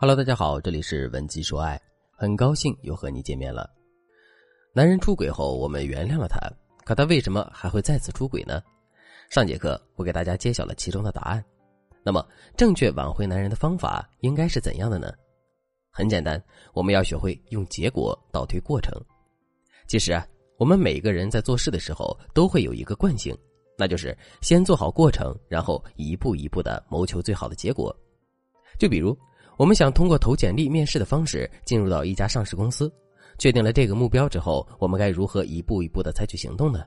Hello，大家好，这里是文姬说爱，很高兴又和你见面了。男人出轨后，我们原谅了他，可他为什么还会再次出轨呢？上节课我给大家揭晓了其中的答案。那么，正确挽回男人的方法应该是怎样的呢？很简单，我们要学会用结果倒推过程。其实啊，我们每个人在做事的时候都会有一个惯性，那就是先做好过程，然后一步一步的谋求最好的结果。就比如。我们想通过投简历、面试的方式进入到一家上市公司，确定了这个目标之后，我们该如何一步一步的采取行动呢？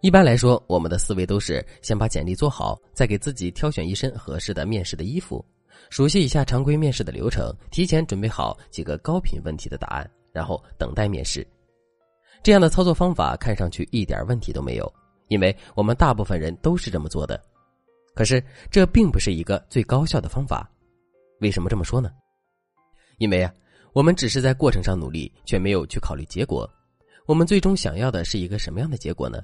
一般来说，我们的思维都是先把简历做好，再给自己挑选一身合适的面试的衣服，熟悉一下常规面试的流程，提前准备好几个高频问题的答案，然后等待面试。这样的操作方法看上去一点问题都没有，因为我们大部分人都是这么做的。可是，这并不是一个最高效的方法。为什么这么说呢？因为啊，我们只是在过程上努力，却没有去考虑结果。我们最终想要的是一个什么样的结果呢？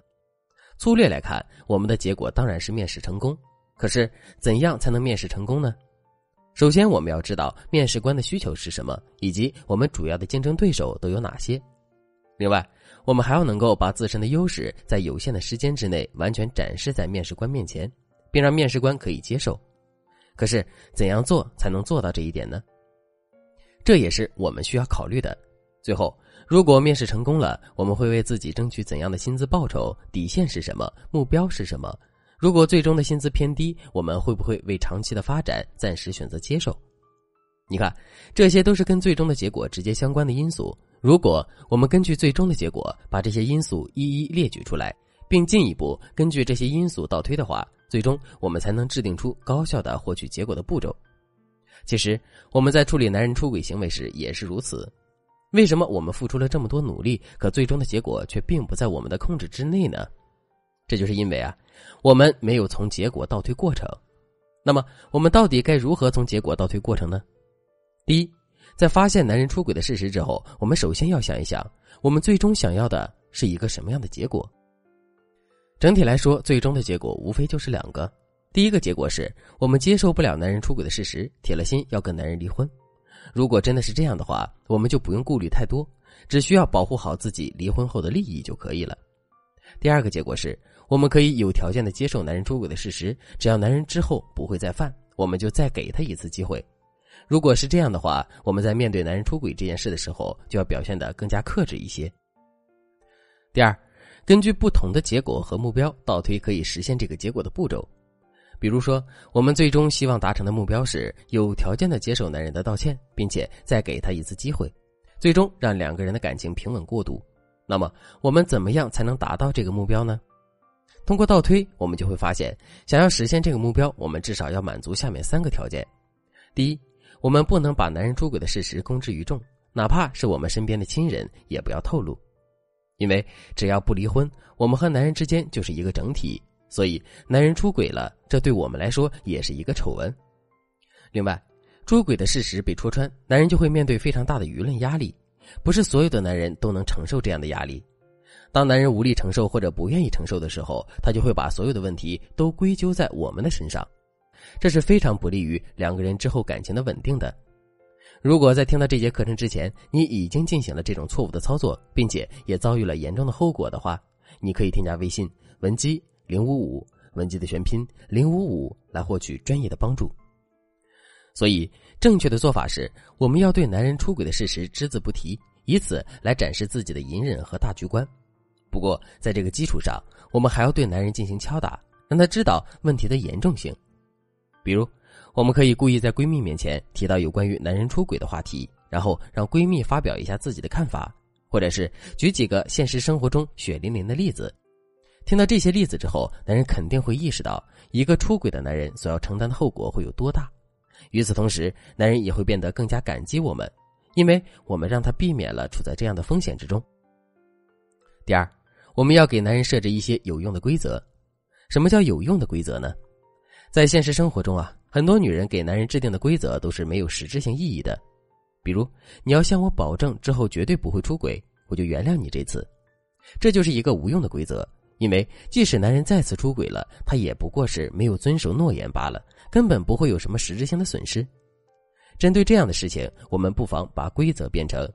粗略来看，我们的结果当然是面试成功。可是，怎样才能面试成功呢？首先，我们要知道面试官的需求是什么，以及我们主要的竞争对手都有哪些。另外，我们还要能够把自身的优势在有限的时间之内完全展示在面试官面前，并让面试官可以接受。可是，怎样做才能做到这一点呢？这也是我们需要考虑的。最后，如果面试成功了，我们会为自己争取怎样的薪资报酬？底线是什么？目标是什么？如果最终的薪资偏低，我们会不会为长期的发展暂时选择接受？你看，这些都是跟最终的结果直接相关的因素。如果我们根据最终的结果把这些因素一一列举出来，并进一步根据这些因素倒推的话。最终，我们才能制定出高效的获取结果的步骤。其实，我们在处理男人出轨行为时也是如此。为什么我们付出了这么多努力，可最终的结果却并不在我们的控制之内呢？这就是因为啊，我们没有从结果倒推过程。那么，我们到底该如何从结果倒推过程呢？第一，在发现男人出轨的事实之后，我们首先要想一想，我们最终想要的是一个什么样的结果。整体来说，最终的结果无非就是两个。第一个结果是我们接受不了男人出轨的事实，铁了心要跟男人离婚。如果真的是这样的话，我们就不用顾虑太多，只需要保护好自己离婚后的利益就可以了。第二个结果是我们可以有条件的接受男人出轨的事实，只要男人之后不会再犯，我们就再给他一次机会。如果是这样的话，我们在面对男人出轨这件事的时候，就要表现得更加克制一些。第二。根据不同的结果和目标倒推可以实现这个结果的步骤，比如说，我们最终希望达成的目标是有条件的接受男人的道歉，并且再给他一次机会，最终让两个人的感情平稳过渡。那么，我们怎么样才能达到这个目标呢？通过倒推，我们就会发现，想要实现这个目标，我们至少要满足下面三个条件：第一，我们不能把男人出轨的事实公之于众，哪怕是我们身边的亲人，也不要透露。因为只要不离婚，我们和男人之间就是一个整体，所以男人出轨了，这对我们来说也是一个丑闻。另外，出轨的事实被戳穿，男人就会面对非常大的舆论压力，不是所有的男人都能承受这样的压力。当男人无力承受或者不愿意承受的时候，他就会把所有的问题都归咎在我们的身上，这是非常不利于两个人之后感情的稳定的。如果在听到这节课程之前，你已经进行了这种错误的操作，并且也遭遇了严重的后果的话，你可以添加微信文姬零五五，文姬的全拼零五五来获取专业的帮助。所以，正确的做法是，我们要对男人出轨的事实只字不提，以此来展示自己的隐忍和大局观。不过，在这个基础上，我们还要对男人进行敲打，让他知道问题的严重性，比如。我们可以故意在闺蜜面前提到有关于男人出轨的话题，然后让闺蜜发表一下自己的看法，或者是举几个现实生活中血淋淋的例子。听到这些例子之后，男人肯定会意识到一个出轨的男人所要承担的后果会有多大。与此同时，男人也会变得更加感激我们，因为我们让他避免了处在这样的风险之中。第二，我们要给男人设置一些有用的规则。什么叫有用的规则呢？在现实生活中啊。很多女人给男人制定的规则都是没有实质性意义的，比如你要向我保证之后绝对不会出轨，我就原谅你这次。这就是一个无用的规则，因为即使男人再次出轨了，他也不过是没有遵守诺言罢了，根本不会有什么实质性的损失。针对这样的事情，我们不妨把规则变成：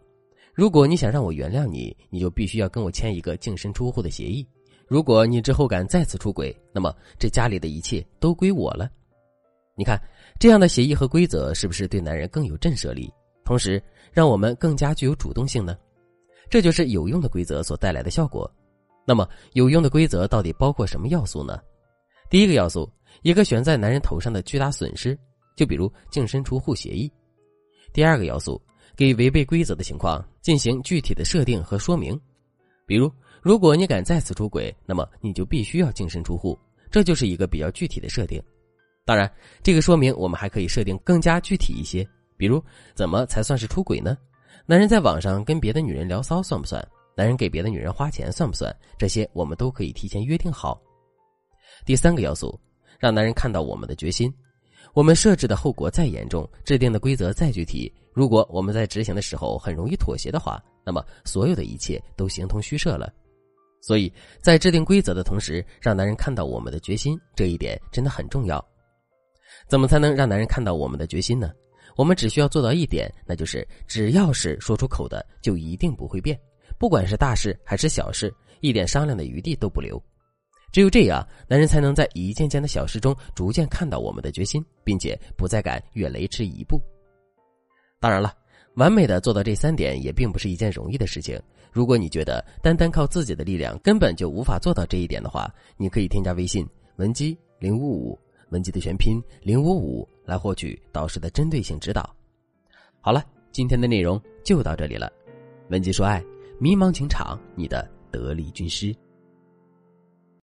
如果你想让我原谅你，你就必须要跟我签一个净身出户的协议。如果你之后敢再次出轨，那么这家里的一切都归我了。你看，这样的协议和规则是不是对男人更有震慑力，同时让我们更加具有主动性呢？这就是有用的规则所带来的效果。那么，有用的规则到底包括什么要素呢？第一个要素，一个悬在男人头上的巨大损失。就比如净身出户协议，第二个要素，给违背规则的情况进行具体的设定和说明，比如如果你敢再次出轨，那么你就必须要净身出户，这就是一个比较具体的设定。当然，这个说明我们还可以设定更加具体一些，比如怎么才算是出轨呢？男人在网上跟别的女人聊骚算不算？男人给别的女人花钱算不算？这些我们都可以提前约定好。第三个要素，让男人看到我们的决心。我们设置的后果再严重，制定的规则再具体，如果我们在执行的时候很容易妥协的话，那么所有的一切都形同虚设了。所以在制定规则的同时，让男人看到我们的决心，这一点真的很重要。怎么才能让男人看到我们的决心呢？我们只需要做到一点，那就是只要是说出口的，就一定不会变，不管是大事还是小事，一点商量的余地都不留。只有这样，男人才能在一件件的小事中逐渐看到我们的决心，并且不再敢越雷池一步。当然了，完美的做到这三点也并不是一件容易的事情。如果你觉得单单靠自己的力量根本就无法做到这一点的话，你可以添加微信文姬零五五，文姬的全拼零五五，来获取导师的针对性指导。好了，今天的内容就到这里了。文姬说爱，迷茫情场，你的得力军师。